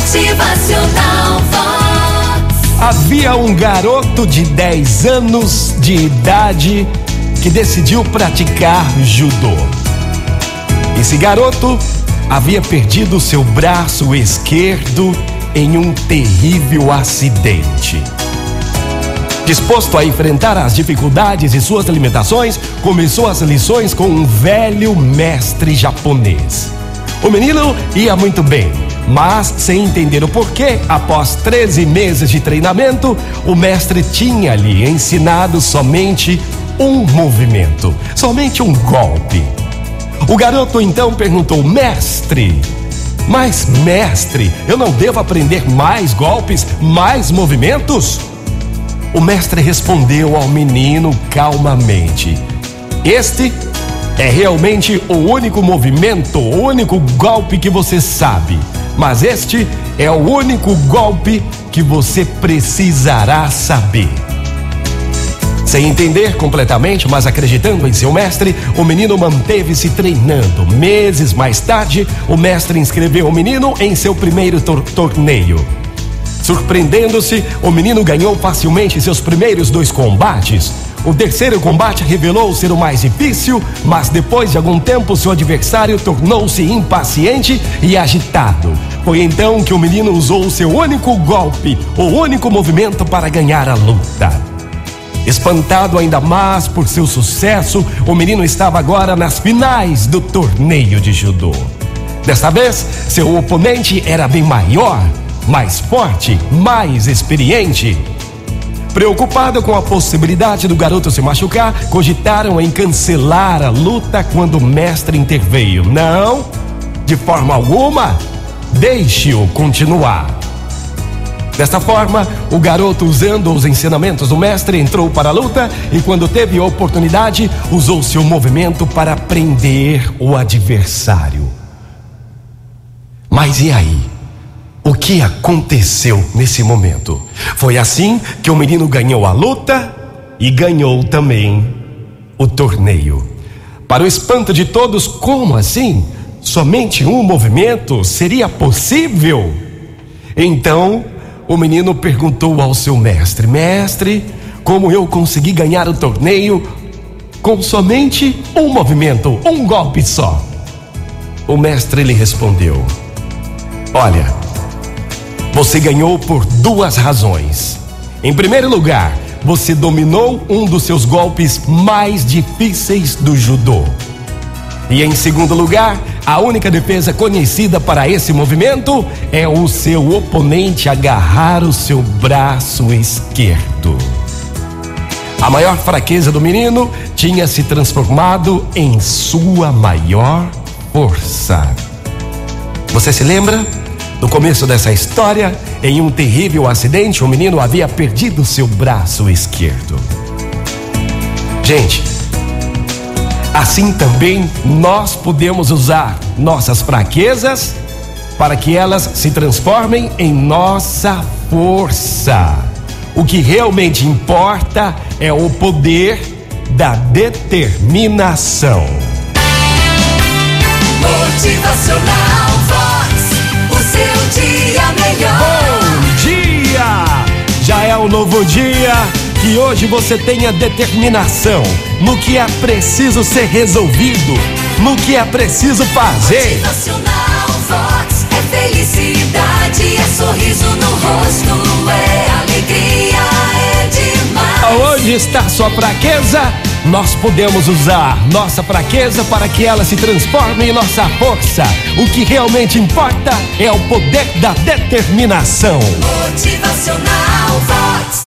Motivacional Vox. Havia um garoto de 10 anos de idade que decidiu praticar judô. Esse garoto havia perdido seu braço esquerdo em um terrível acidente. Disposto a enfrentar as dificuldades e suas limitações, começou as lições com um velho mestre japonês. O menino ia muito bem, mas sem entender o porquê, após 13 meses de treinamento, o mestre tinha lhe ensinado somente um movimento, somente um golpe. O garoto então perguntou: Mestre, mas mestre, eu não devo aprender mais golpes, mais movimentos? O mestre respondeu ao menino calmamente: Este é realmente o único movimento, o único golpe que você sabe. Mas este é o único golpe que você precisará saber. Sem entender completamente, mas acreditando em seu mestre, o menino manteve-se treinando. Meses mais tarde, o mestre inscreveu o menino em seu primeiro tor torneio. Surpreendendo-se, o menino ganhou facilmente seus primeiros dois combates. O terceiro combate revelou ser o mais difícil, mas depois de algum tempo seu adversário tornou-se impaciente e agitado. Foi então que o menino usou seu único golpe, o único movimento para ganhar a luta. Espantado ainda mais por seu sucesso, o menino estava agora nas finais do torneio de judô. Desta vez, seu oponente era bem maior, mais forte, mais experiente. Preocupado com a possibilidade do garoto se machucar, cogitaram em cancelar a luta quando o mestre interveio. Não, de forma alguma, deixe-o continuar. Desta forma, o garoto, usando os ensinamentos do mestre, entrou para a luta e, quando teve a oportunidade, usou seu movimento para prender o adversário. Mas e aí? O que aconteceu nesse momento? Foi assim que o menino ganhou a luta e ganhou também o torneio. Para o espanto de todos, como assim? Somente um movimento seria possível? Então, o menino perguntou ao seu mestre: Mestre, como eu consegui ganhar o torneio com somente um movimento, um golpe só? O mestre lhe respondeu: Olha, você ganhou por duas razões. Em primeiro lugar, você dominou um dos seus golpes mais difíceis do judô. E em segundo lugar, a única defesa conhecida para esse movimento é o seu oponente agarrar o seu braço esquerdo. A maior fraqueza do menino tinha se transformado em sua maior força. Você se lembra? No começo dessa história, em um terrível acidente, o menino havia perdido seu braço esquerdo. Gente, Assim também nós podemos usar nossas fraquezas para que elas se transformem em nossa força. O que realmente importa é o poder da determinação. Motivacional dia melhor. Bom dia! Já é um novo dia que hoje você tenha determinação no que é preciso ser resolvido, no que é preciso fazer. Motivacional Vox é felicidade, é sorriso no rosto, é alegria, é demais. Onde está sua fraqueza? Nós podemos usar nossa fraqueza para que ela se transforme em nossa força. O que realmente importa é o poder da determinação. Motivacional Vox.